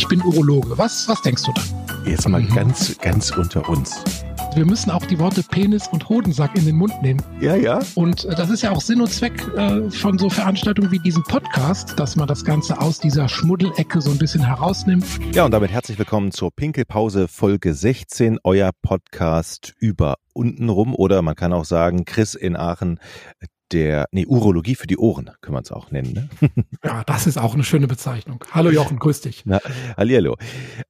ich bin Urologe. Was, was denkst du dann? Jetzt mal ganz, ganz unter uns. Wir müssen auch die Worte Penis und Hodensack in den Mund nehmen. Ja, ja. Und äh, das ist ja auch Sinn und Zweck äh, von so Veranstaltungen wie diesem Podcast, dass man das Ganze aus dieser Schmuddelecke so ein bisschen herausnimmt. Ja, und damit herzlich willkommen zur Pinkelpause Folge 16, euer Podcast über untenrum oder man kann auch sagen, Chris in Aachen der, nee, Urologie für die Ohren, können wir es auch nennen. Ne? Ja, das ist auch eine schöne Bezeichnung. Hallo Jochen, grüß dich. Na, hallihallo.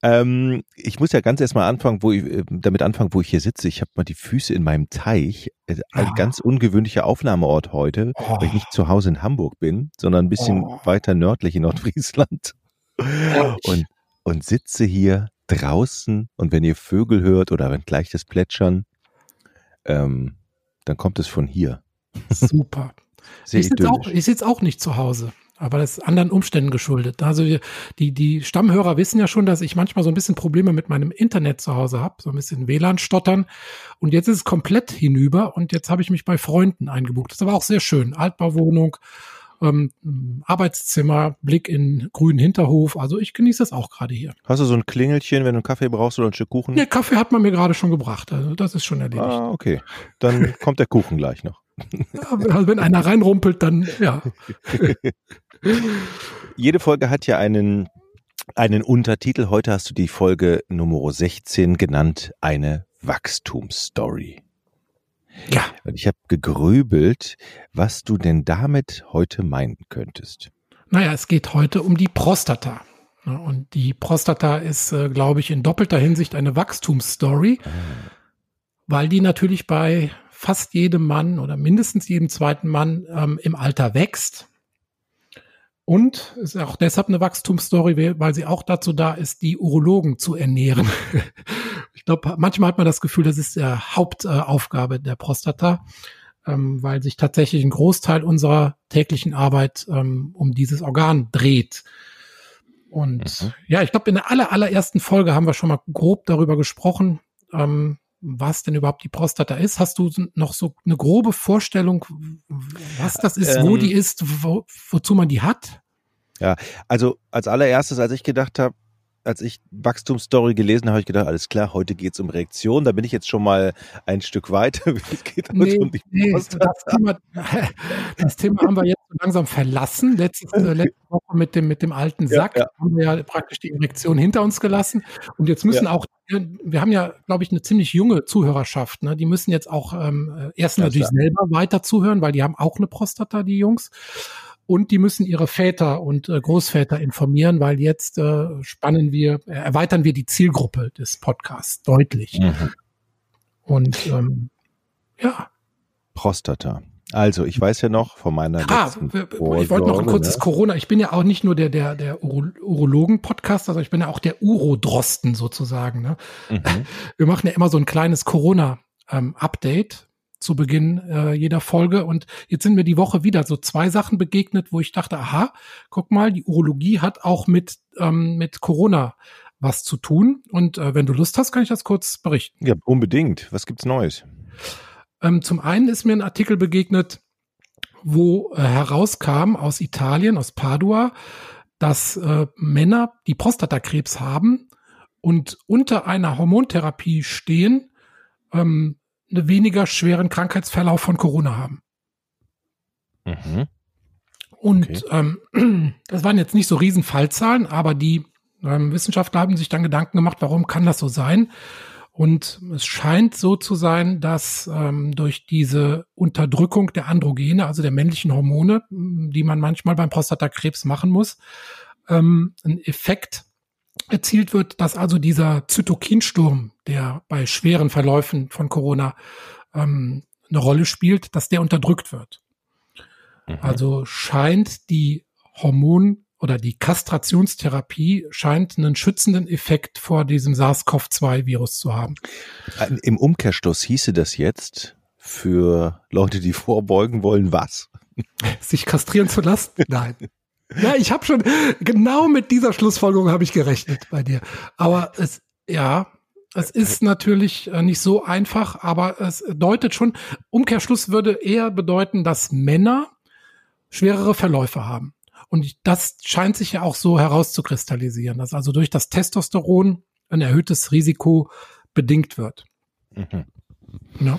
Ähm, ich muss ja ganz erstmal anfangen, wo ich, äh, damit anfangen, wo ich hier sitze. Ich habe mal die Füße in meinem Teich. Äh, ein ja. ganz ungewöhnlicher Aufnahmeort heute, oh. weil ich nicht zu Hause in Hamburg bin, sondern ein bisschen oh. weiter nördlich in Nordfriesland. Und, und sitze hier draußen und wenn ihr Vögel hört oder wenn gleich das Plätschern, ähm, dann kommt es von hier. Super. ich sitze auch, sitz auch nicht zu Hause, aber das ist anderen Umständen geschuldet. Also die, die Stammhörer wissen ja schon, dass ich manchmal so ein bisschen Probleme mit meinem Internet zu Hause habe, so ein bisschen WLAN-Stottern. Und jetzt ist es komplett hinüber und jetzt habe ich mich bei Freunden eingebucht. Das ist aber auch sehr schön. Altbauwohnung, ähm, Arbeitszimmer, Blick in grünen Hinterhof. Also ich genieße das auch gerade hier. Hast du so ein Klingelchen, wenn du einen Kaffee brauchst oder ein Stück Kuchen? Ja, Kaffee hat man mir gerade schon gebracht. Also das ist schon erledigt. Ah, okay. Dann kommt der Kuchen gleich noch. Ja, also wenn einer reinrumpelt, dann ja. Jede Folge hat ja einen, einen Untertitel. Heute hast du die Folge Nummer 16 genannt, eine Wachstumsstory. Ja. Und ich habe gegrübelt, was du denn damit heute meinen könntest. Naja, es geht heute um die Prostata. Und die Prostata ist, äh, glaube ich, in doppelter Hinsicht eine Wachstumsstory, ah. weil die natürlich bei fast jedem Mann oder mindestens jedem zweiten Mann ähm, im Alter wächst. Und ist auch deshalb eine Wachstumsstory, weil sie auch dazu da ist, die Urologen zu ernähren. ich glaube, manchmal hat man das Gefühl, das ist der Hauptaufgabe der Prostata, ähm, weil sich tatsächlich ein Großteil unserer täglichen Arbeit ähm, um dieses Organ dreht. Und mhm. ja, ich glaube, in der aller, allerersten Folge haben wir schon mal grob darüber gesprochen, ähm, was denn überhaupt die Prostata ist? Hast du noch so eine grobe Vorstellung, was das ist, ähm, wo die ist, wo, wozu man die hat? Ja, also als allererstes, als ich gedacht habe, als ich Wachstumsstory gelesen habe, habe ich gedacht, alles klar, heute geht es um Reaktion. Da bin ich jetzt schon mal ein Stück weiter. Es geht nee, um die nee, das, Thema, das Thema haben wir jetzt langsam verlassen. Letzte, äh, letzte Woche mit dem, mit dem alten Sack ja, ja. haben wir ja praktisch die Erektion hinter uns gelassen. Und jetzt müssen ja. auch, wir haben ja, glaube ich, eine ziemlich junge Zuhörerschaft. Ne? Die müssen jetzt auch ähm, erst natürlich selber weiter zuhören, weil die haben auch eine Prostata, die Jungs und die müssen ihre Väter und äh, Großväter informieren, weil jetzt äh, spannen wir, äh, erweitern wir die Zielgruppe des Podcasts deutlich. Mhm. Und ähm, ja. Prostata. Also, ich weiß ja noch von meiner ah, letzten Ich wollte noch ein kurzes ne? Corona. Ich bin ja auch nicht nur der, der, der Uro Urologen-Podcast, also ich bin ja auch der Urodrosten sozusagen. Ne? Mhm. Wir machen ja immer so ein kleines Corona-Update. Ähm, zu Beginn äh, jeder Folge. Und jetzt sind mir die Woche wieder so zwei Sachen begegnet, wo ich dachte, aha, guck mal, die Urologie hat auch mit, ähm, mit Corona was zu tun. Und äh, wenn du Lust hast, kann ich das kurz berichten. Ja, unbedingt. Was gibt's Neues? Ähm, zum einen ist mir ein Artikel begegnet, wo äh, herauskam aus Italien, aus Padua, dass äh, Männer, die Prostatakrebs haben und unter einer Hormontherapie stehen, ähm, einen weniger schweren Krankheitsverlauf von Corona haben. Mhm. Und okay. ähm, das waren jetzt nicht so riesen Fallzahlen, aber die ähm, Wissenschaftler haben sich dann Gedanken gemacht, warum kann das so sein? Und es scheint so zu sein, dass ähm, durch diese Unterdrückung der Androgene, also der männlichen Hormone, die man manchmal beim Prostatakrebs machen muss, ähm, ein Effekt erzielt wird, dass also dieser Zytokinsturm, der bei schweren Verläufen von Corona ähm, eine Rolle spielt, dass der unterdrückt wird. Mhm. Also scheint die Hormon- oder die Kastrationstherapie scheint einen schützenden Effekt vor diesem SARS-CoV-2-Virus zu haben. Im Umkehrschluss hieße das jetzt für Leute, die vorbeugen wollen, was? Sich kastrieren zu lassen? Nein. Ja, ich habe schon genau mit dieser Schlussfolgerung habe ich gerechnet bei dir. Aber es, ja, es ist natürlich äh, nicht so einfach, aber es deutet schon, Umkehrschluss würde eher bedeuten, dass Männer schwerere Verläufe haben. Und das scheint sich ja auch so herauszukristallisieren, dass also durch das Testosteron ein erhöhtes Risiko bedingt wird. Mhm. Ja.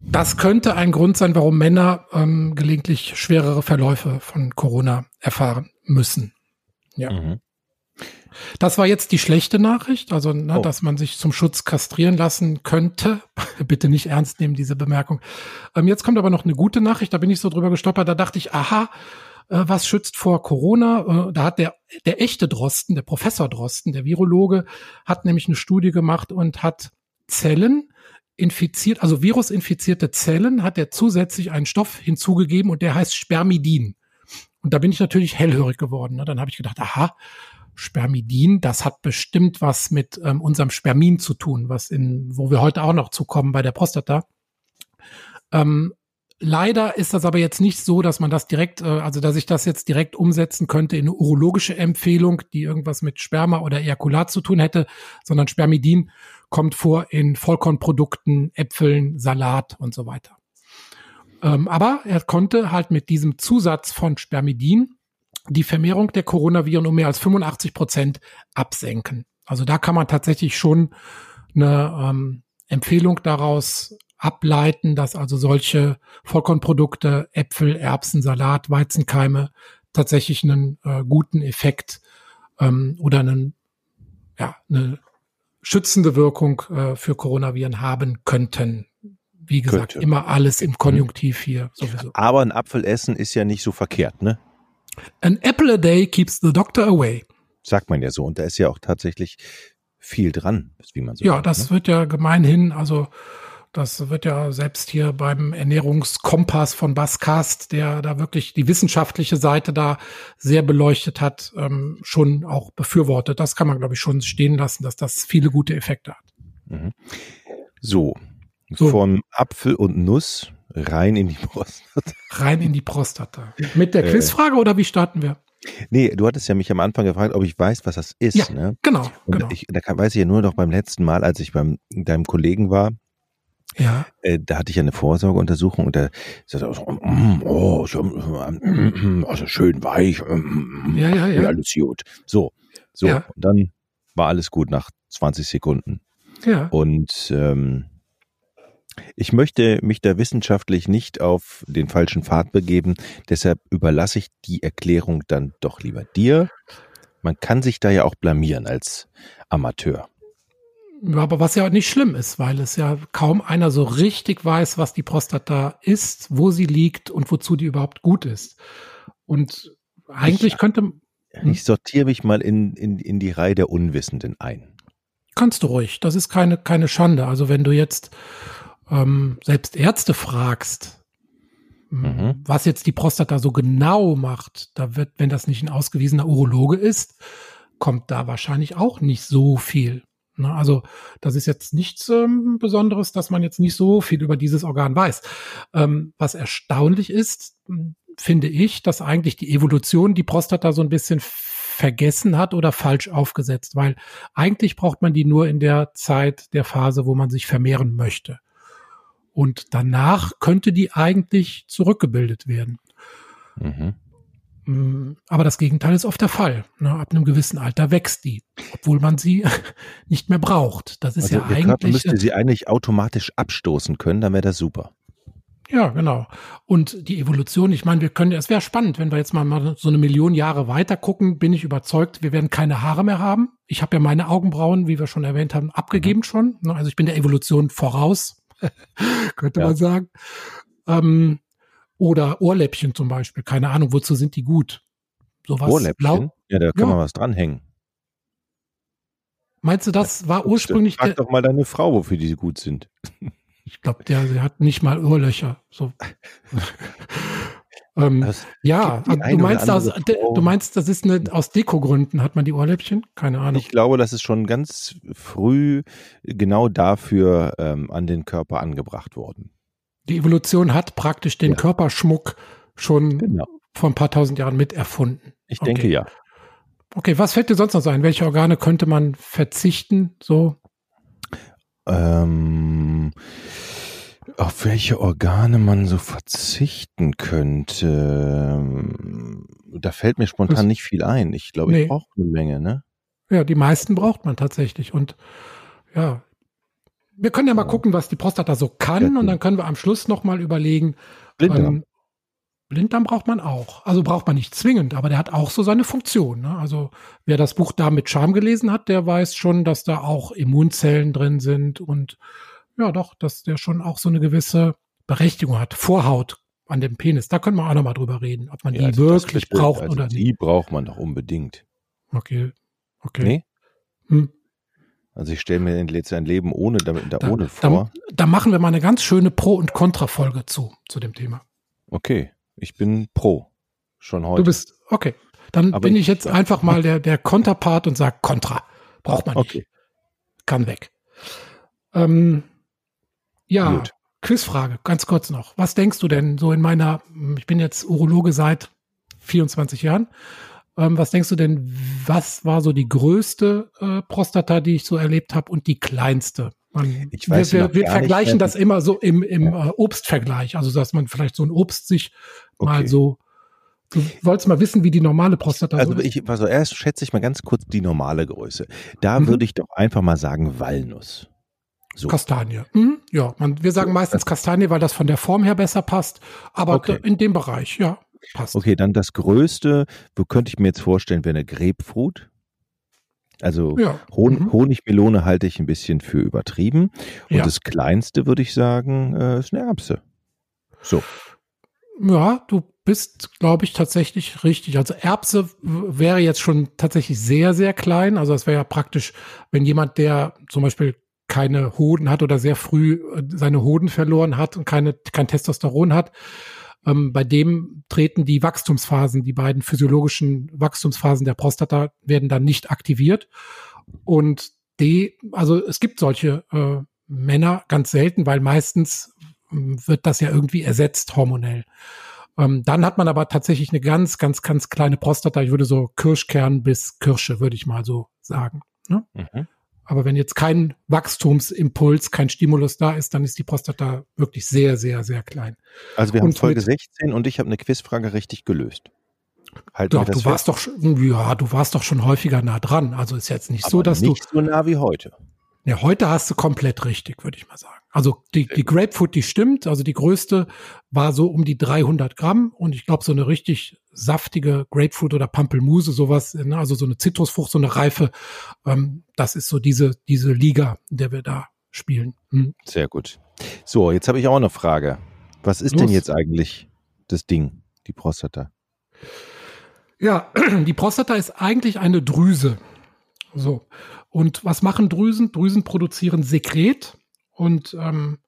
Das könnte ein Grund sein, warum Männer ähm, gelegentlich schwerere Verläufe von Corona erfahren müssen. Ja. Mhm. Das war jetzt die schlechte Nachricht, also ne, oh. dass man sich zum Schutz kastrieren lassen könnte. Bitte nicht ernst nehmen, diese Bemerkung. Ähm, jetzt kommt aber noch eine gute Nachricht, da bin ich so drüber gestolpert, da dachte ich, aha, äh, was schützt vor Corona? Äh, da hat der, der echte Drosten, der Professor Drosten, der Virologe, hat nämlich eine Studie gemacht und hat Zellen infiziert, also virusinfizierte Zellen, hat er zusätzlich einen Stoff hinzugegeben und der heißt Spermidin. Und da bin ich natürlich hellhörig geworden. Ne? Dann habe ich gedacht, aha, Spermidin, das hat bestimmt was mit ähm, unserem Spermin zu tun, was in, wo wir heute auch noch zukommen bei der Prostata. Ähm, leider ist das aber jetzt nicht so, dass man das direkt, äh, also dass ich das jetzt direkt umsetzen könnte in eine urologische Empfehlung, die irgendwas mit Sperma oder Ejakulat zu tun hätte, sondern Spermidin kommt vor in Vollkornprodukten, Äpfeln, Salat und so weiter. Ähm, aber er konnte halt mit diesem Zusatz von Spermidin die Vermehrung der Coronaviren um mehr als 85 Prozent absenken. Also da kann man tatsächlich schon eine ähm, Empfehlung daraus ableiten, dass also solche Vollkornprodukte, Äpfel, Erbsen, Salat, Weizenkeime tatsächlich einen äh, guten Effekt ähm, oder einen, ja, eine schützende Wirkung äh, für Coronaviren haben könnten. Wie gesagt, Könnte. immer alles im Konjunktiv hier sowieso. Aber ein Apfel essen ist ja nicht so verkehrt, ne? An apple a day keeps the doctor away. Sagt man ja so. Und da ist ja auch tatsächlich viel dran, wie man so Ja, sagt, das ne? wird ja gemeinhin, also das wird ja selbst hier beim Ernährungskompass von Baskast, der da wirklich die wissenschaftliche Seite da sehr beleuchtet hat, ähm, schon auch befürwortet. Das kann man, glaube ich, schon stehen lassen, dass das viele gute Effekte hat. Mhm. So, so. von Apfel und Nuss Rein in die Prostata. Rein in die Prostata. Mit der äh. Quizfrage oder wie starten wir? Nee, du hattest ja mich am Anfang gefragt, ob ich weiß, was das ist. Ja, ne? genau. Und genau. Ich, da weiß ich ja nur noch beim letzten Mal, als ich beim deinem Kollegen war. Ja. Äh, da hatte ich ja eine Vorsorgeuntersuchung und da sagte er so, mm, oh, so, mm, also schön weich, mm, ja, ja, ja. alles gut. So, so. Ja. Und dann war alles gut nach 20 Sekunden. Ja. Und ähm, ich möchte mich da wissenschaftlich nicht auf den falschen Pfad begeben, deshalb überlasse ich die Erklärung dann doch lieber dir. Man kann sich da ja auch blamieren als Amateur. Aber was ja nicht schlimm ist, weil es ja kaum einer so richtig weiß, was die Prostata ist, wo sie liegt und wozu die überhaupt gut ist. Und eigentlich ich, könnte. Hm? Ich sortiere mich mal in, in, in die Reihe der Unwissenden ein. Kannst du ruhig. Das ist keine, keine Schande. Also wenn du jetzt ähm, selbst Ärzte fragst, mhm. was jetzt die Prostata so genau macht, da wird, wenn das nicht ein ausgewiesener Urologe ist, kommt da wahrscheinlich auch nicht so viel. Ne? Also das ist jetzt nichts ähm, Besonderes, dass man jetzt nicht so viel über dieses Organ weiß. Ähm, was erstaunlich ist, finde ich, dass eigentlich die Evolution die Prostata so ein bisschen vergessen hat oder falsch aufgesetzt, weil eigentlich braucht man die nur in der Zeit der Phase, wo man sich vermehren möchte. Und danach könnte die eigentlich zurückgebildet werden. Mhm. Mm, aber das Gegenteil ist oft der Fall. Ne? Ab einem gewissen Alter wächst die, obwohl man sie nicht mehr braucht. Das ist also ja der eigentlich. Körper müsste sie eigentlich automatisch abstoßen können, dann wäre das super. Ja, genau. Und die Evolution, ich meine, wir können, es wäre spannend, wenn wir jetzt mal, so eine Million Jahre weiter gucken, bin ich überzeugt, wir werden keine Haare mehr haben. Ich habe ja meine Augenbrauen, wie wir schon erwähnt haben, abgegeben mhm. schon. Ne? Also ich bin der Evolution voraus. könnte ja. man sagen. Ähm, oder Ohrläppchen zum Beispiel. Keine Ahnung, wozu sind die gut? Sowas Ohrläppchen? Ja, da kann ja. man was dranhängen. Meinst du, das war ursprünglich Frag doch mal deine Frau, wofür die gut sind. Ich glaube, der, der hat nicht mal Ohrlöcher. So. ähm, ja, du meinst, aus, du meinst, das ist eine, aus Dekogründen hat man die Ohrläppchen? Keine Ahnung. Ich glaube, das ist schon ganz früh genau dafür ähm, an den Körper angebracht worden. Die Evolution hat praktisch den ja. Körperschmuck schon genau. vor ein paar tausend Jahren mit erfunden. Ich okay. denke ja. Okay, was fällt dir sonst noch ein? Welche Organe könnte man verzichten? So? Ähm, Auf welche Organe man so verzichten könnte, da fällt mir spontan das, nicht viel ein. Ich glaube, nee. ich brauche eine Menge, ne? Ja, die meisten braucht man tatsächlich. Und ja, wir können ja mal gucken, was die Prostata so kann. Und dann können wir am Schluss nochmal überlegen. Blinddarm. Ähm, Blinddarm braucht man auch. Also braucht man nicht zwingend, aber der hat auch so seine Funktion. Ne? Also wer das Buch da mit Charme gelesen hat, der weiß schon, dass da auch Immunzellen drin sind und ja doch, dass der schon auch so eine gewisse Berechtigung hat. Vorhaut an dem Penis, da können wir auch nochmal drüber reden, ob man ja, die also wirklich braucht also oder nicht. Die braucht man doch unbedingt. Okay, okay. Nee? Hm. Also ich stelle mir jetzt ein Leben ohne damit da, ohne vor. Da, da, machen wir mal eine ganz schöne Pro- und Kontra-Folge zu, zu dem Thema. Okay, ich bin pro. Schon heute. Du bist, okay. Dann Aber bin ich, ich jetzt einfach mal der, der Konterpart und sage Kontra. Braucht man nicht. Okay. Kann weg. Ähm, ja, Gut. Quizfrage, ganz kurz noch. Was denkst du denn so in meiner, ich bin jetzt Urologe seit 24 Jahren. Ähm, was denkst du denn, was war so die größte äh, Prostata, die ich so erlebt habe und die kleinste? Man, ich weiß wir, wir, wir vergleichen das immer so im, im ja. äh, Obstvergleich, also dass man vielleicht so ein Obst sich okay. mal so Du wolltest mal wissen, wie die normale Prostata also so ist. Ich, also erst schätze ich mal ganz kurz die normale Größe. Da mhm. würde ich doch einfach mal sagen Walnuss. So. Kastanie. Mhm. Ja, man, wir sagen meistens Kastanie, weil das von der Form her besser passt. Aber okay. in dem Bereich, ja, passt. Okay, dann das Größte, wo könnte ich mir jetzt vorstellen, wäre eine Grapefruit. Also ja. Hon mhm. Honigmelone halte ich ein bisschen für übertrieben. Und ja. das Kleinste würde ich sagen, äh, ist eine Erbse. So. Ja, du bist, glaube ich, tatsächlich richtig. Also Erbse wäre jetzt schon tatsächlich sehr, sehr klein. Also es wäre ja praktisch, wenn jemand, der zum Beispiel keine Hoden hat oder sehr früh äh, seine Hoden verloren hat und keine, kein Testosteron hat, ähm, bei dem treten die Wachstumsphasen, die beiden physiologischen Wachstumsphasen der Prostata werden dann nicht aktiviert. Und D, also es gibt solche äh, Männer ganz selten, weil meistens äh, wird das ja irgendwie ersetzt hormonell. Ähm, dann hat man aber tatsächlich eine ganz, ganz, ganz kleine Prostata. Ich würde so Kirschkern bis Kirsche, würde ich mal so sagen. Ne? Mhm. Aber wenn jetzt kein Wachstumsimpuls, kein Stimulus da ist, dann ist die Prostata wirklich sehr, sehr, sehr klein. Also wir haben und Folge 16 und ich habe eine Quizfrage richtig gelöst. Halt doch, du warst doch schon, ja, du warst doch schon häufiger nah dran. Also ist jetzt nicht Aber so, dass nicht du. Nicht so nah wie heute. Ja, heute hast du komplett richtig, würde ich mal sagen. Also die, die Grapefruit, die stimmt. Also die größte war so um die 300 Gramm und ich glaube so eine richtig saftige Grapefruit oder Pampelmuse, sowas, ne? also so eine Zitrusfrucht, so eine Reife. Ähm, das ist so diese diese Liga, in der wir da spielen. Hm. Sehr gut. So, jetzt habe ich auch eine Frage. Was ist Los. denn jetzt eigentlich das Ding, die Prostata? Ja, die Prostata ist eigentlich eine Drüse. So. Und was machen Drüsen? Drüsen produzieren Sekret und ähm,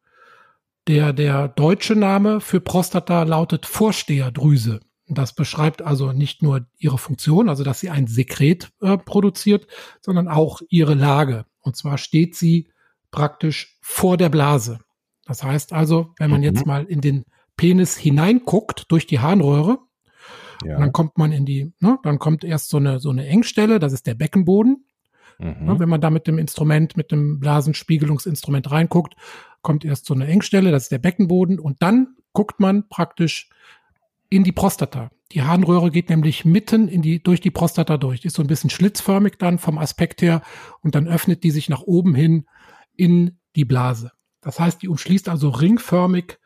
der, der deutsche Name für Prostata lautet Vorsteherdrüse. Das beschreibt also nicht nur ihre Funktion, also dass sie ein Sekret äh, produziert, sondern auch ihre Lage. Und zwar steht sie praktisch vor der Blase. Das heißt also, wenn man mhm. jetzt mal in den Penis hineinguckt durch die Harnröhre, ja. dann kommt man in die, ne, dann kommt erst so eine, so eine Engstelle, das ist der Beckenboden. Mhm. Ne, wenn man da mit dem Instrument, mit dem Blasenspiegelungsinstrument reinguckt, kommt erst so eine Engstelle, das ist der Beckenboden und dann guckt man praktisch in die Prostata. Die Harnröhre geht nämlich mitten in die, durch die Prostata durch. Die ist so ein bisschen schlitzförmig dann vom Aspekt her und dann öffnet die sich nach oben hin in die Blase. Das heißt, die umschließt also ringförmig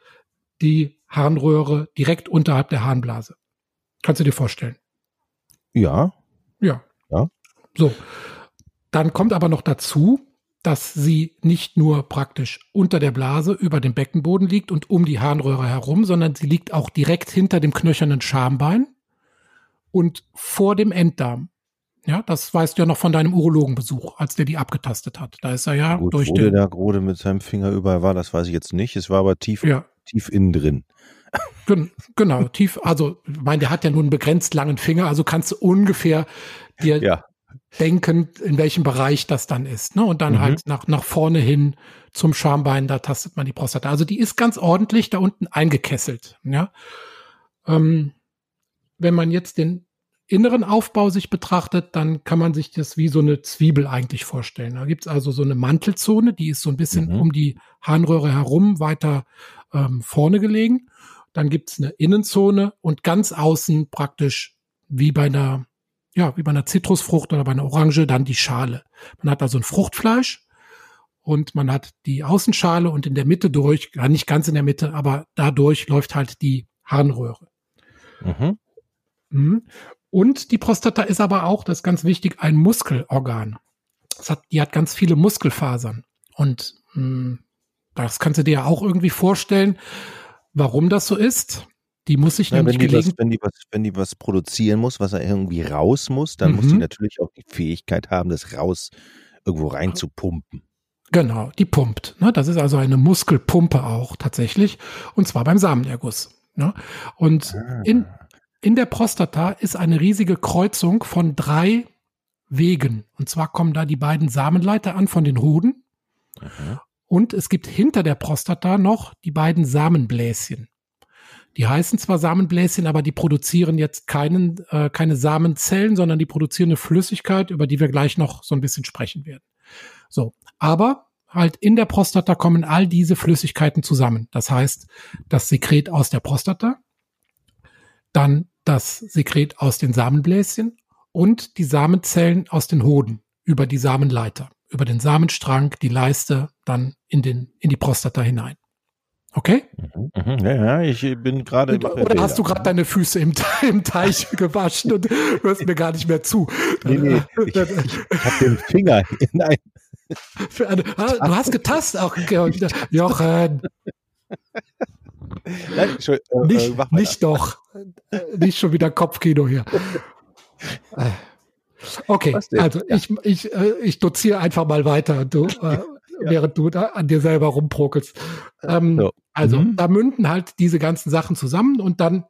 die Harnröhre direkt unterhalb der Harnblase. Kannst du dir vorstellen? Ja. Ja. Ja. So. Dann kommt aber noch dazu, dass sie nicht nur praktisch unter der Blase über dem Beckenboden liegt und um die Harnröhre herum, sondern sie liegt auch direkt hinter dem knöchernen Schambein und vor dem Enddarm. Ja, das weißt du ja noch von deinem Urologenbesuch, als der die abgetastet hat. Da ist er ja Gut, durch wo den. der Grode mit seinem Finger überall war, das weiß ich jetzt nicht. Es war aber tief, ja. tief innen drin. Genau, tief. Also, ich meine, der hat ja nur einen begrenzt langen Finger, also kannst du ungefähr dir ja denken, in welchem Bereich das dann ist. Ne? Und dann mhm. halt nach, nach vorne hin zum Schambein, da tastet man die Prostata. Also die ist ganz ordentlich da unten eingekesselt. Ja? Ähm, wenn man jetzt den inneren Aufbau sich betrachtet, dann kann man sich das wie so eine Zwiebel eigentlich vorstellen. Da gibt's also so eine Mantelzone, die ist so ein bisschen mhm. um die Harnröhre herum weiter ähm, vorne gelegen. Dann gibt's eine Innenzone und ganz außen praktisch wie bei einer, ja, wie bei einer Zitrusfrucht oder bei einer Orange dann die Schale. Man hat also ein Fruchtfleisch und man hat die Außenschale und in der Mitte durch, ja, nicht ganz in der Mitte, aber dadurch läuft halt die Harnröhre. Mhm. Mhm. Und die Prostata ist aber auch, das ist ganz wichtig, ein Muskelorgan. Hat, die hat ganz viele Muskelfasern. Und mh, hm, das kannst du dir ja auch irgendwie vorstellen, warum das so ist. Die muss sich ja, nämlich wenn die, was, wenn, die was, wenn die was produzieren muss, was er irgendwie raus muss, dann mhm. muss die mhm. natürlich auch die Fähigkeit haben, das raus irgendwo rein zu pumpen. Genau, die pumpt. Ne? Das ist also eine Muskelpumpe auch tatsächlich. Und zwar beim Samenerguss. Ne? Und ah. in, in der Prostata ist eine riesige Kreuzung von drei Wegen. Und zwar kommen da die beiden Samenleiter an von den Hoden. Mhm. Und es gibt hinter der Prostata noch die beiden Samenbläschen. Die heißen zwar Samenbläschen, aber die produzieren jetzt keinen, äh, keine Samenzellen, sondern die produzieren eine Flüssigkeit, über die wir gleich noch so ein bisschen sprechen werden. So, aber halt in der Prostata kommen all diese Flüssigkeiten zusammen. Das heißt, das Sekret aus der Prostata, dann das Sekret aus den Samenbläschen und die Samenzellen aus den Hoden über die Samenleiter, über den Samenstrang, die Leiste, dann in, den, in die Prostata hinein. Okay? Mhm, mhm. ja, ja, ich bin gerade. Oder hast du gerade deine Füße im, im, Teich gewaschen und hörst mir gar nicht mehr zu? Nee, nee, ich, ich, habe den Finger in ein. Du hast getastet auch, Jochen. Nein, äh, nicht, äh, nicht doch. Nicht schon wieder Kopfkino hier. Okay, also ja. ich, ich, äh, ich doziere einfach mal weiter, du, äh, ja. während du da an dir selber rumprokelst. Ähm, so. Also mhm. da münden halt diese ganzen Sachen zusammen und dann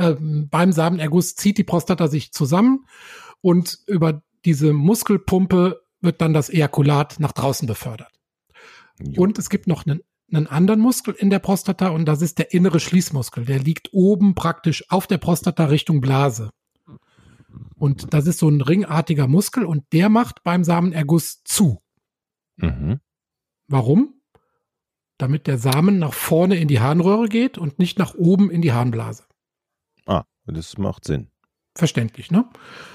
ähm, beim Samenerguss zieht die Prostata sich zusammen und über diese Muskelpumpe wird dann das Ejakulat nach draußen befördert. Jo. Und es gibt noch einen einen anderen Muskel in der Prostata und das ist der innere Schließmuskel. Der liegt oben praktisch auf der Prostata Richtung Blase. Und das ist so ein ringartiger Muskel und der macht beim Samenerguss zu. Mhm. Warum? Damit der Samen nach vorne in die Harnröhre geht und nicht nach oben in die Harnblase. Ah, das macht Sinn verständlich, ne?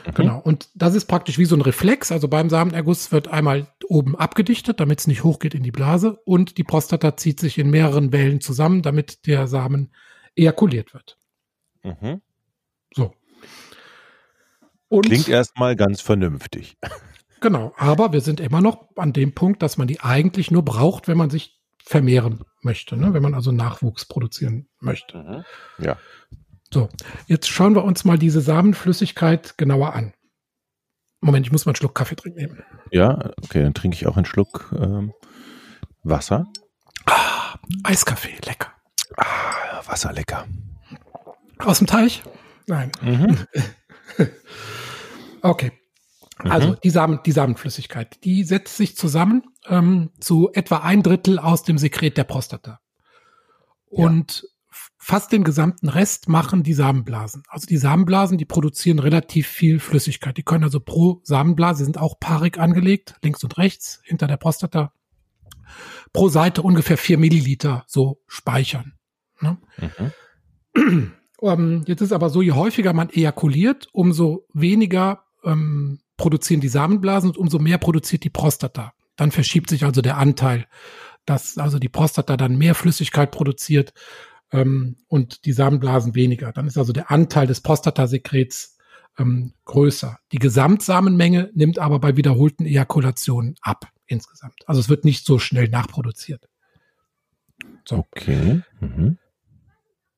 Mhm. Genau. Und das ist praktisch wie so ein Reflex. Also beim Samenerguss wird einmal oben abgedichtet, damit es nicht hochgeht in die Blase und die Prostata zieht sich in mehreren Wellen zusammen, damit der Samen ejakuliert wird. Mhm. So. Und, Klingt erstmal ganz vernünftig. Genau, aber wir sind immer noch an dem Punkt, dass man die eigentlich nur braucht, wenn man sich vermehren möchte, ne? wenn man also Nachwuchs produzieren möchte. Mhm. Ja. So, jetzt schauen wir uns mal diese Samenflüssigkeit genauer an. Moment, ich muss mal einen Schluck Kaffee trinken. Ja, okay, dann trinke ich auch einen Schluck ähm, Wasser. Ah, Eiskaffee, lecker. Ah, Wasser, lecker. Aus dem Teich? Nein. Mhm. okay. Also mhm. die, Samen, die Samenflüssigkeit, die setzt sich zusammen ähm, zu etwa ein Drittel aus dem Sekret der Prostata. Und ja fast den gesamten Rest machen die Samenblasen. Also die Samenblasen, die produzieren relativ viel Flüssigkeit. Die können also pro Samenblase, sind auch paarig angelegt, links und rechts, hinter der Prostata, pro Seite ungefähr vier Milliliter so speichern. Ne? Mhm. Um, jetzt ist aber so, je häufiger man ejakuliert, umso weniger ähm, produzieren die Samenblasen und umso mehr produziert die Prostata. Dann verschiebt sich also der Anteil, dass also die Prostata dann mehr Flüssigkeit produziert ähm, und die Samenblasen weniger. Dann ist also der Anteil des Prostatasekrets ähm, größer. Die Gesamtsamenmenge nimmt aber bei wiederholten Ejakulationen ab insgesamt. Also es wird nicht so schnell nachproduziert. So. Okay. Mhm.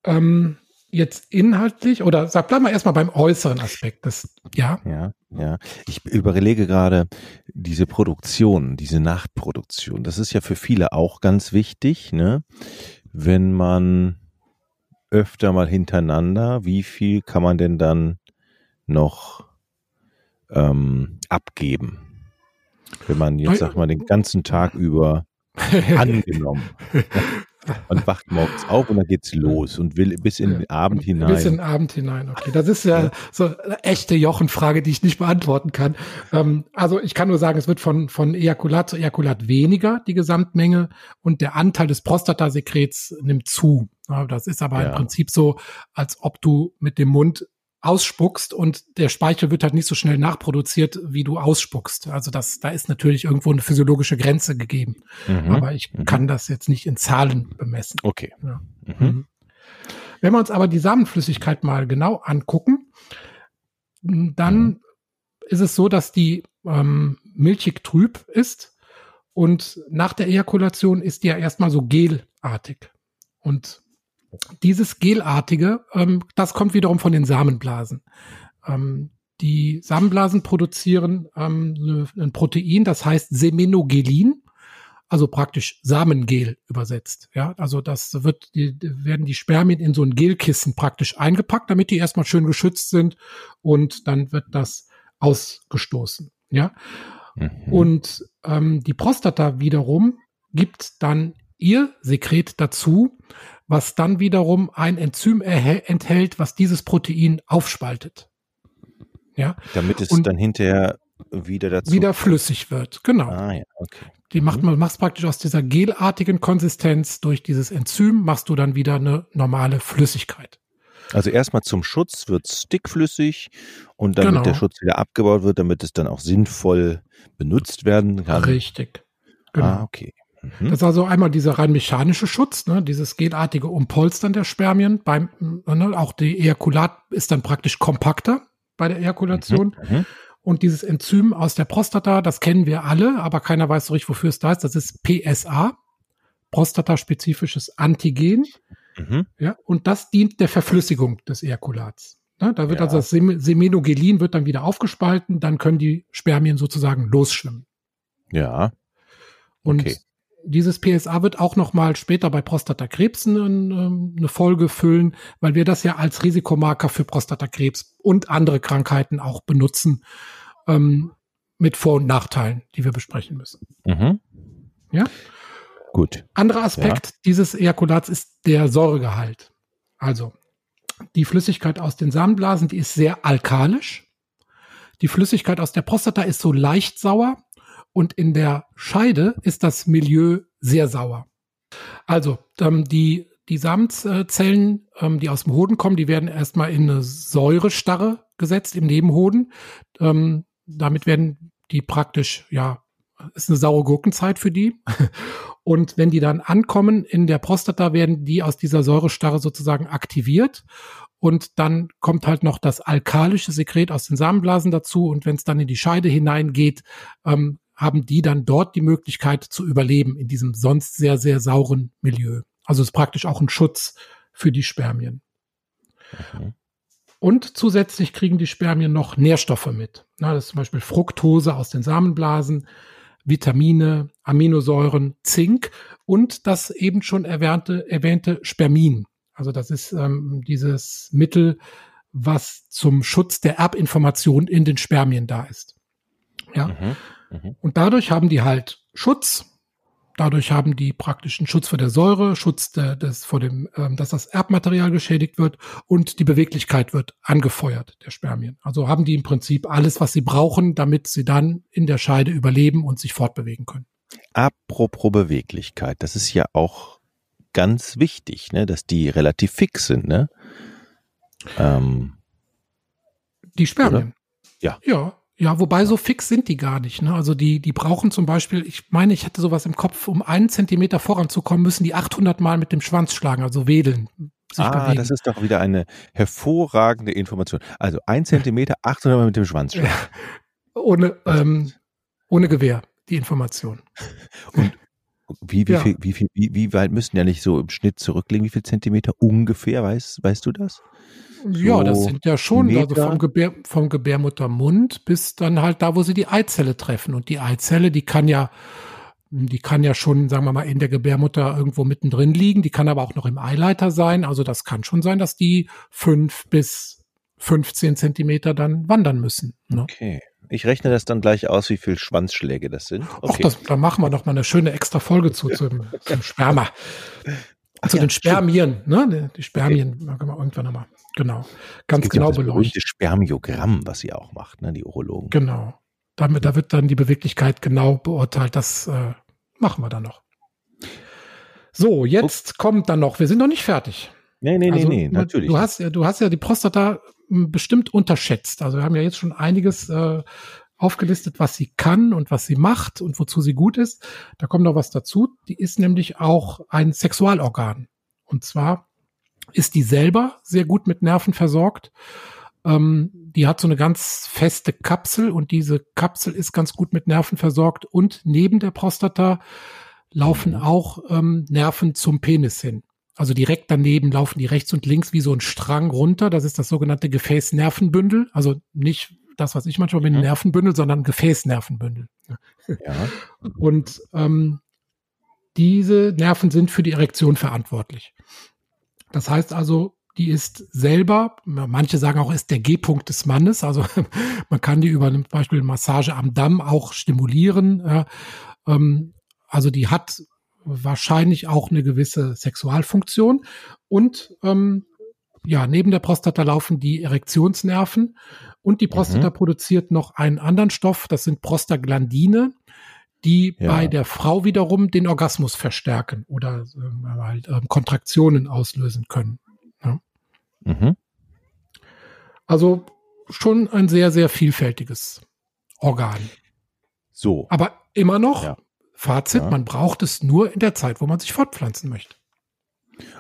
Ähm, jetzt inhaltlich oder sag, bleib mal erstmal beim äußeren Aspekt. Das, ja. Ja, ja. Ich überlege gerade diese Produktion, diese Nachproduktion. Das ist ja für viele auch ganz wichtig, ne? Wenn man öfter mal hintereinander, wie viel kann man denn dann noch ähm, abgeben? Wenn man jetzt, sag mal, den ganzen Tag über angenommen. Man wacht morgens auf und dann geht's los und will bis in den Abend hinein. Bis in den Abend hinein, okay. Das ist ja, so eine echte Jochenfrage, die ich nicht beantworten kann. Ähm, also ich kann nur sagen, es wird von, von Ejakulat zu Ejakulat weniger, die Gesamtmenge, und der Anteil des Prostatasekrets nimmt zu. Das ist aber ja. im Prinzip so, als ob du mit dem Mund ausspuckst und der Speichel wird halt nicht so schnell nachproduziert, wie du ausspuckst. Also das, da ist natürlich irgendwo eine physiologische Grenze gegeben. Mhm. Aber ich mhm. kann das jetzt nicht in Zahlen bemessen. Okay. Ja. Mhm. mhm. Wenn wir uns aber die Samenflüssigkeit mal genau angucken, dann mhm. ist es so, dass die ähm, milchig trüb ist und nach der Ejakulation ist die ja erstmal so gelartig. Und dieses Gelartige, ähm, das kommt wiederum von den Samenblasen. Ähm, die Samenblasen produzieren ähm, ein Protein, das heißt Semenogelin, also praktisch Samengel übersetzt. Ja, also das wird, die, werden die Spermien in so ein Gelkissen praktisch eingepackt, damit die erstmal schön geschützt sind und dann wird das ausgestoßen. Ja, mhm. und ähm, die Prostata wiederum gibt dann ihr Sekret dazu, was dann wiederum ein Enzym enthält, was dieses Protein aufspaltet. Ja. Damit es und dann hinterher wieder dazu wieder flüssig wird. Genau. Ah, ja, okay. Die macht mhm. man machst praktisch aus dieser gelartigen Konsistenz durch dieses Enzym machst du dann wieder eine normale Flüssigkeit. Also erstmal zum Schutz wird es dickflüssig und damit genau. der Schutz wieder abgebaut wird, damit es dann auch sinnvoll benutzt werden kann. Richtig. Genau. Ah, okay. Mhm. Das ist also einmal dieser rein mechanische Schutz, ne, dieses gelartige Umpolstern der Spermien. Beim, ne, auch die Ejakulat ist dann praktisch kompakter bei der Ejakulation. Mhm. mhm. Und dieses Enzym aus der Prostata, das kennen wir alle, aber keiner weiß so richtig, wofür es da ist. Das ist PSA, prostataspezifisches Antigen. Mhm. Ja, und das dient der Verflüssigung des Ejakulats. Ne, da wird ja. also das Semenogelin wird dann wieder aufgespalten, dann können die Spermien sozusagen losschwimmen. Ja. Und okay dieses PSA wird auch noch mal später bei Prostatakrebs eine, eine Folge füllen, weil wir das ja als Risikomarker für Prostatakrebs und andere Krankheiten auch benutzen, ähm, mit Vor- und Nachteilen, die wir besprechen müssen. Mhm. Ja? Gut. Anderer Aspekt ja. dieses Ejakulats ist der Säuregehalt. Also, die Flüssigkeit aus den Samenblasen, die ist sehr alkalisch. Die Flüssigkeit aus der Prostata ist so leicht sauer und in der Scheide ist das Milieu sehr sauer. Also ähm, die, die Samenzellen, ähm, die aus dem Hoden kommen, die werden erstmal in eine Säurestarre gesetzt im Nebenhoden. Ähm, damit werden die praktisch, ja, ist eine saure Gurkenzeit für die. Und wenn die dann ankommen in der Prostata, werden die aus dieser Säurestarre sozusagen aktiviert. Und dann kommt halt noch das alkalische Sekret aus den Samenblasen dazu. Und wenn es dann in die Scheide hineingeht, ähm, haben die dann dort die Möglichkeit zu überleben in diesem sonst sehr, sehr sauren Milieu. Also ist praktisch auch ein Schutz für die Spermien. Okay. Und zusätzlich kriegen die Spermien noch Nährstoffe mit. Na, das ist zum Beispiel Fructose aus den Samenblasen, Vitamine, Aminosäuren, Zink und das eben schon erwähnte, erwähnte Spermin. Also das ist ähm, dieses Mittel, was zum Schutz der Erbinformation in den Spermien da ist. Ja. Mhm. Mhm. Und dadurch haben die halt Schutz. Dadurch haben die praktischen Schutz vor der Säure, Schutz der, des, vor dem, ähm, dass das Erbmaterial geschädigt wird und die Beweglichkeit wird angefeuert der Spermien. Also haben die im Prinzip alles, was sie brauchen, damit sie dann in der Scheide überleben und sich fortbewegen können. Apropos Beweglichkeit, das ist ja auch ganz wichtig, ne, dass die relativ fix sind, ne? Ähm, die Spermien. Oder? Ja. Ja, ja, wobei so fix sind die gar nicht. Ne? Also die, die brauchen zum Beispiel, ich meine, ich hatte sowas im Kopf, um einen Zentimeter voranzukommen, müssen die 800 Mal mit dem Schwanz schlagen, also wedeln. ah, bewegen. das ist doch wieder eine hervorragende Information. Also ein Zentimeter, 800 Mal mit dem Schwanz schlagen. ohne, ähm, ohne Gewehr, die Information. Und wie, wie, ja. viel, wie, viel, wie, wie weit müssen ja nicht so im Schnitt zurücklegen? Wie viel Zentimeter ungefähr? Weißt, weißt du das? ja, das sind ja schon also Meter. also vom, Gebär, vom Gebärmuttermund bis dann halt da, wo sie die Eizelle treffen. Und die Eizelle, die kann ja, die kann ja schon, sagen wir mal, in der Gebärmutter irgendwo mittendrin liegen. Die kann aber auch noch im Eileiter sein. Also das kann schon sein, dass die fünf bis 15 Zentimeter dann wandern müssen. Ne? Okay. Ich rechne das dann gleich aus, wie viel Schwanzschläge das sind. Okay. Och, da machen wir noch mal eine schöne extra Folge zu, zum, zum Sperma. zu ja, den Spermien, ne? Die Spermien, okay. wir irgendwann nochmal. Genau. Ganz genau ja beleuchtet. Das Spermiogramm, was sie auch macht, ne? Die Urologen. Genau. Damit, da wird dann die Beweglichkeit genau beurteilt. Das äh, machen wir dann noch. So, jetzt oh. kommt dann noch, wir sind noch nicht fertig. Nee, nee, also, nee, nee, natürlich. Du hast, ja, du hast ja die Prostata bestimmt unterschätzt. Also wir haben ja jetzt schon einiges äh, aufgelistet, was sie kann und was sie macht und wozu sie gut ist. Da kommt noch was dazu. Die ist nämlich auch ein Sexualorgan. Und zwar ist die selber sehr gut mit Nerven versorgt. Ähm, die hat so eine ganz feste Kapsel und diese Kapsel ist ganz gut mit Nerven versorgt und neben der Prostata laufen mhm. auch ähm, Nerven zum Penis hin. Also direkt daneben laufen die rechts und links wie so ein Strang runter. Das ist das sogenannte Gefäßnervenbündel. Also nicht das, was ich manchmal mit mhm. Nervenbündel, sondern Gefäßnervenbündel. Ja. Und ähm, diese Nerven sind für die Erektion verantwortlich. Das heißt also, die ist selber, manche sagen auch, ist der G-Punkt des Mannes. Also man kann die über zum Beispiel Massage am Damm auch stimulieren. Ja. Ähm, also die hat wahrscheinlich auch eine gewisse Sexualfunktion. Und ähm, ja, neben der Prostata laufen die Erektionsnerven und die Prostata mhm. produziert noch einen anderen Stoff, das sind Prostaglandine, die ja. bei der Frau wiederum den Orgasmus verstärken oder äh, halt, äh, Kontraktionen auslösen können. Ja. Mhm. Also schon ein sehr, sehr vielfältiges Organ. So. Aber immer noch, ja. Fazit, ja. man braucht es nur in der Zeit, wo man sich fortpflanzen möchte.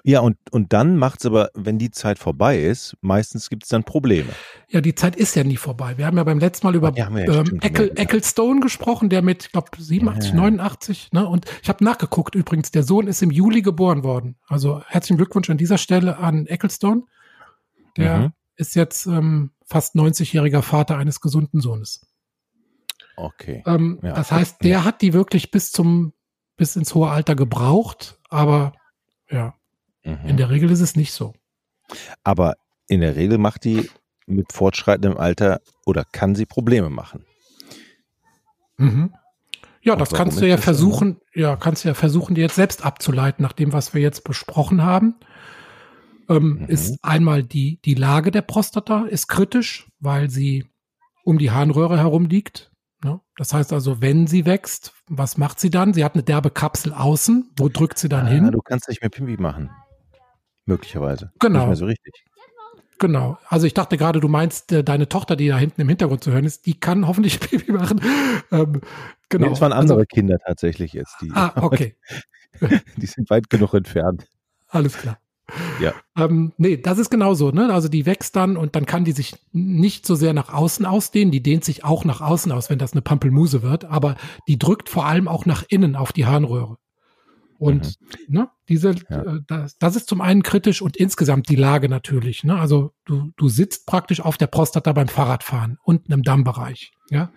Ja, und, und dann macht es aber, wenn die Zeit vorbei ist, meistens gibt es dann Probleme. Ja, die Zeit ist ja nie vorbei. Wir haben ja beim letzten Mal über ja, ähm, Eckel, Ecclestone gesprochen, der mit, ich glaube, 87, ja. 89, ne? Und ich habe nachgeguckt übrigens, der Sohn ist im Juli geboren worden. Also herzlichen Glückwunsch an dieser Stelle an Ecclestone. Der mhm. ist jetzt ähm, fast 90-jähriger Vater eines gesunden Sohnes. Okay. Ähm, ja. Das heißt, der hat die wirklich bis zum, bis ins hohe Alter gebraucht, aber ja, mhm. in der Regel ist es nicht so. Aber in der Regel macht die mit fortschreitendem Alter oder kann sie Probleme machen. Mhm. Ja, das kannst du ja versuchen, ja, kannst du ja versuchen, dir jetzt selbst abzuleiten, nach dem, was wir jetzt besprochen haben. Ähm, mhm. Ist einmal die, die Lage der Prostata ist kritisch, weil sie um die Harnröhre herum liegt. Ne? Das heißt also, wenn sie wächst, was macht sie dann? Sie hat eine derbe Kapsel außen. Wo drückt sie dann ah, hin? Du kannst nicht mehr Pimpi machen. Möglicherweise. Genau. Nicht mehr so richtig. Genau. Also ich dachte gerade, du meinst äh, deine Tochter, die da hinten im Hintergrund zu hören ist, die kann hoffentlich Pipi machen. Ähm, genau. Nee, es waren andere also, Kinder tatsächlich jetzt. Die, ah, okay. die sind weit genug entfernt. Alles klar. Ja. Ähm, nee, das ist genauso, ne? Also die wächst dann und dann kann die sich nicht so sehr nach außen ausdehnen. Die dehnt sich auch nach außen aus, wenn das eine Pampelmuse wird, aber die drückt vor allem auch nach innen auf die Harnröhre. Und mhm. ne, diese, ja. äh, das, das ist zum einen kritisch und insgesamt die Lage natürlich. Ne? Also du, du sitzt praktisch auf der Prostata beim Fahrradfahren unten im Dammbereich. Ja.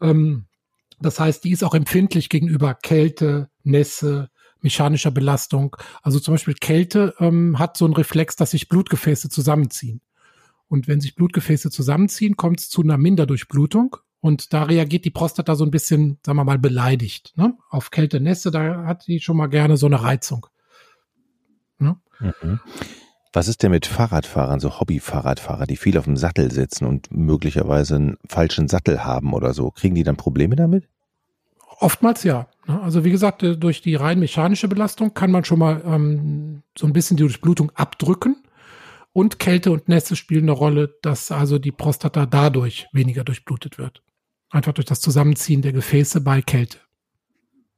Ähm, das heißt, die ist auch empfindlich gegenüber Kälte, Nässe, mechanischer Belastung. Also zum Beispiel Kälte ähm, hat so einen Reflex, dass sich Blutgefäße zusammenziehen. Und wenn sich Blutgefäße zusammenziehen, kommt es zu einer Minderdurchblutung. Und da reagiert die Prostata so ein bisschen, sagen wir mal, beleidigt. Ne? Auf Kälte, Nässe, da hat die schon mal gerne so eine Reizung. Ne? Mhm. Was ist denn mit Fahrradfahrern, so Hobby-Fahrradfahrer, die viel auf dem Sattel sitzen und möglicherweise einen falschen Sattel haben oder so? Kriegen die dann Probleme damit? Oftmals ja. Ne? Also wie gesagt, äh, durch die rein mechanische Belastung kann man schon mal ähm, so ein bisschen die Durchblutung abdrücken. Und Kälte und Nässe spielen eine Rolle, dass also die Prostata dadurch weniger durchblutet wird. Einfach durch das Zusammenziehen der Gefäße bei Kälte.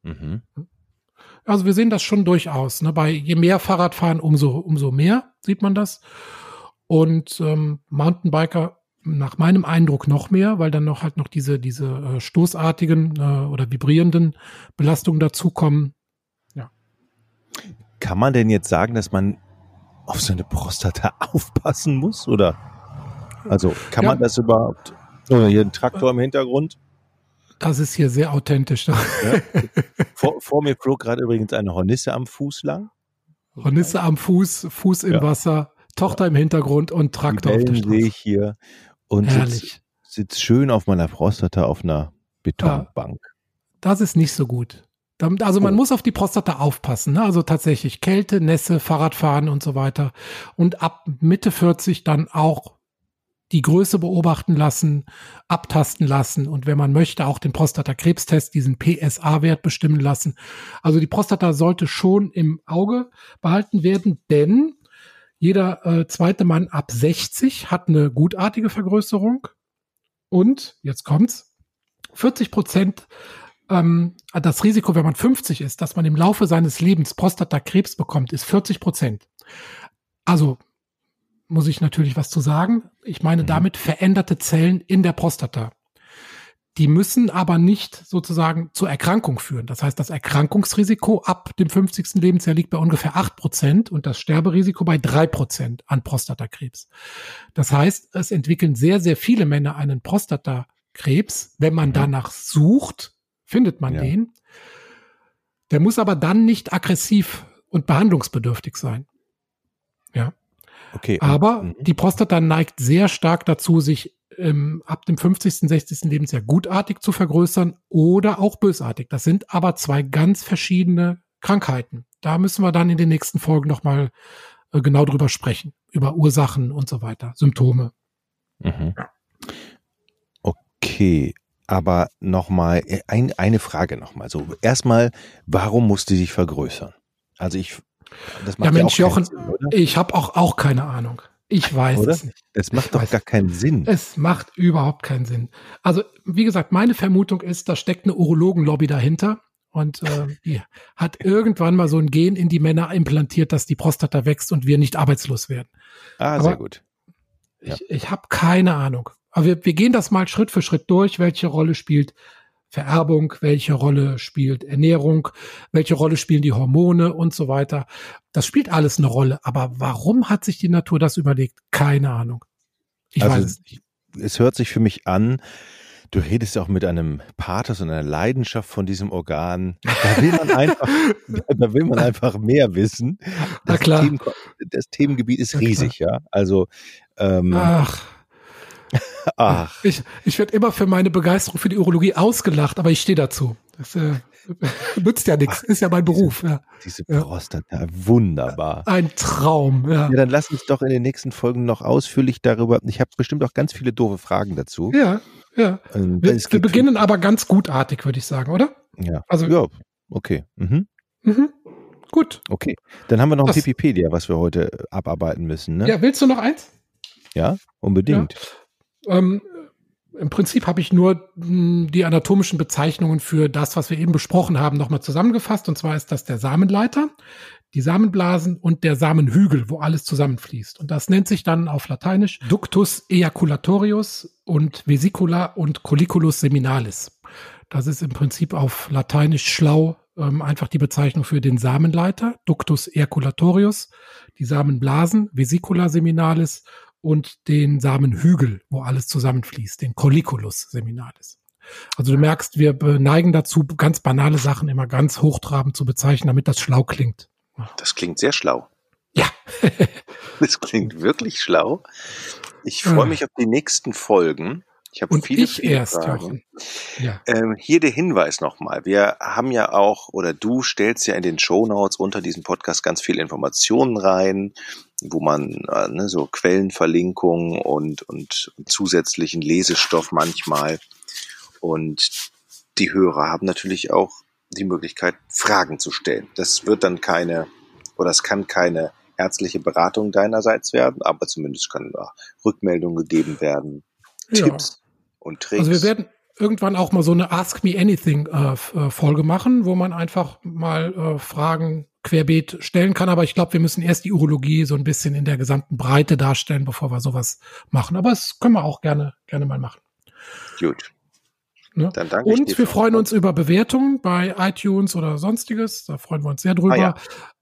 Mhm. Also wir sehen das schon durchaus. Ne? Bei je mehr Fahrradfahren, umso, umso mehr sieht man das. Und ähm, Mountainbiker nach meinem Eindruck noch mehr, weil dann noch halt noch diese, diese äh, stoßartigen äh, oder vibrierenden Belastungen dazukommen. Ja. Kann man denn jetzt sagen, dass man auf seine Prostata aufpassen muss? Oder also kann ja. man das überhaupt? Oder hier ein Traktor im Hintergrund? Das ist hier sehr authentisch. Ja. Vor, vor, mir flog gerade übrigens eine Hornisse am Fuß lang. Hornisse am Fuß, Fuß im ja. Wasser, Tochter im Hintergrund und Traktor auf der Straße. sehe ich hier und sitzt, sitzt, schön auf meiner Prostata auf einer Betonbank. Ja, das ist nicht so gut. Also man oh. muss auf die Prostata aufpassen. Ne? Also tatsächlich Kälte, Nässe, Fahrradfahren und so weiter. Und ab Mitte 40 dann auch die Größe beobachten lassen, abtasten lassen und wenn man möchte, auch den Prostatakrebstest, diesen PSA-Wert bestimmen lassen. Also die Prostata sollte schon im Auge behalten werden, denn jeder äh, zweite Mann ab 60 hat eine gutartige Vergrößerung und, jetzt kommt's, 40 Prozent ähm, das Risiko, wenn man 50 ist, dass man im Laufe seines Lebens Prostatakrebs bekommt, ist 40 Prozent. Also muss ich natürlich was zu sagen. Ich meine mhm. damit veränderte Zellen in der Prostata. Die müssen aber nicht sozusagen zur Erkrankung führen. Das heißt, das Erkrankungsrisiko ab dem 50. Lebensjahr liegt bei ungefähr 8 Prozent und das Sterberisiko bei 3 Prozent an Prostatakrebs. Das heißt, es entwickeln sehr, sehr viele Männer einen Prostatakrebs. Wenn man mhm. danach sucht, findet man ja. den. Der muss aber dann nicht aggressiv und behandlungsbedürftig sein. Ja. Okay. Aber mhm. die Prostata neigt sehr stark dazu, sich ähm, ab dem 50., 60. Lebensjahr gutartig zu vergrößern oder auch bösartig. Das sind aber zwei ganz verschiedene Krankheiten. Da müssen wir dann in den nächsten Folgen nochmal äh, genau drüber sprechen. Über Ursachen und so weiter, Symptome. Mhm. Okay. Aber nochmal, äh, ein, eine Frage nochmal. So, erstmal, warum musste sich vergrößern? Also ich das macht ja, Mensch, ja Jochen, Sinn, ich habe auch, auch keine Ahnung. Ich weiß oder? es nicht. Es macht ich doch gar keinen Sinn. Es macht überhaupt keinen Sinn. Also, wie gesagt, meine Vermutung ist, da steckt eine Urologenlobby dahinter. Und äh, die hat irgendwann mal so ein Gen in die Männer implantiert, dass die Prostata wächst und wir nicht arbeitslos werden. Ah, Aber sehr gut. Ja. Ich, ich habe keine Ahnung. Aber wir, wir gehen das mal Schritt für Schritt durch, welche Rolle spielt Vererbung, welche Rolle spielt Ernährung, welche Rolle spielen die Hormone und so weiter. Das spielt alles eine Rolle. Aber warum hat sich die Natur das überlegt? Keine Ahnung. Ich also, weiß es nicht. Es hört sich für mich an, du redest ja auch mit einem Pathos und einer Leidenschaft von diesem Organ. Da will man einfach, da will man einfach mehr wissen. Das, Na klar. Themen, das Themengebiet ist riesig, ja. Also ähm, Ach. Ach. Ich, ich werde immer für meine Begeisterung für die Urologie ausgelacht, aber ich stehe dazu. Das äh, nützt ja nichts, ist ja mein Beruf. Diese, ja. diese Prostata, wunderbar. Ein Traum, ja. ja. Dann lass uns doch in den nächsten Folgen noch ausführlich darüber. Ich habe bestimmt auch ganz viele doofe Fragen dazu. Ja, ja. Und wir, wir beginnen aber ganz gutartig, würde ich sagen, oder? Ja. Also, ja, okay. Mhm. Mhm. Gut. Okay. Dann haben wir noch das, ein Pipipedia, was wir heute abarbeiten müssen. Ne? Ja, willst du noch eins? Ja, unbedingt. Ja. Ähm, Im Prinzip habe ich nur mh, hm, die anatomischen Bezeichnungen für das, was wir eben besprochen haben, nochmal zusammengefasst. Und zwar ist das der Samenleiter, die Samenblasen und der Samenhügel, wo alles zusammenfließt. Und das nennt sich dann auf Lateinisch Ductus ejaculatorius und Vesicula und Colliculus seminalis. Das ist im Prinzip auf Lateinisch schlau ähm, einfach die Bezeichnung für den Samenleiter, Ductus ejaculatorius, die Samenblasen, Vesicula seminalis und den Samenhügel, wo alles zusammenfließt, den Colliculus seminalis. Also du merkst, wir neigen dazu, ganz banale Sachen immer ganz hochtrabend zu bezeichnen, damit das schlau klingt. Das klingt sehr schlau. Ja. das klingt wirklich schlau. Ich freue mich auf die nächsten Folgen. Ich habe viele, ich viele erst, Fragen. Ja. Ähm, hier der Hinweis nochmal. Wir haben ja auch, oder du stellst ja in den Show Notes unter diesem Podcast ganz viele Informationen rein, wo man äh, ne, so Quellenverlinkungen und, und zusätzlichen Lesestoff manchmal. Und die Hörer haben natürlich auch die Möglichkeit, Fragen zu stellen. Das wird dann keine, oder es kann keine ärztliche Beratung deinerseits werden, aber zumindest können da Rückmeldungen gegeben werden, ja. Tipps und Tricks. Also wir werden irgendwann auch mal so eine Ask Me Anything äh, äh, Folge machen, wo man einfach mal äh, Fragen querbeet stellen kann. Aber ich glaube, wir müssen erst die Urologie so ein bisschen in der gesamten Breite darstellen, bevor wir sowas machen. Aber das können wir auch gerne, gerne mal machen. Gut. Ne? Dann danke Und wir freuen uns über Bewertungen bei iTunes oder sonstiges. Da freuen wir uns sehr drüber. Ah, ja.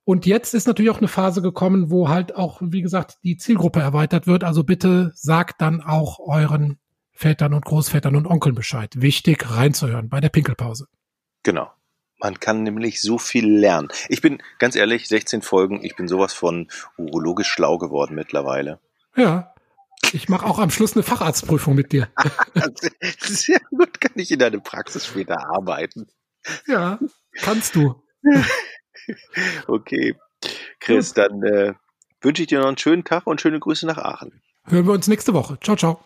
Und jetzt ist natürlich auch eine Phase gekommen, wo halt auch, wie gesagt, die Zielgruppe erweitert wird. Also bitte sagt dann auch euren Vätern und Großvätern und Onkeln Bescheid. Wichtig reinzuhören bei der Pinkelpause. Genau. Man kann nämlich so viel lernen. Ich bin ganz ehrlich, 16 Folgen, ich bin sowas von urologisch schlau geworden mittlerweile. Ja. Ich mache auch am Schluss eine Facharztprüfung mit dir. Sehr gut, kann ich in deine Praxis später arbeiten. Ja, kannst du. okay. Chris, dann äh, wünsche ich dir noch einen schönen Tag und schöne Grüße nach Aachen. Hören wir uns nächste Woche. Ciao, ciao.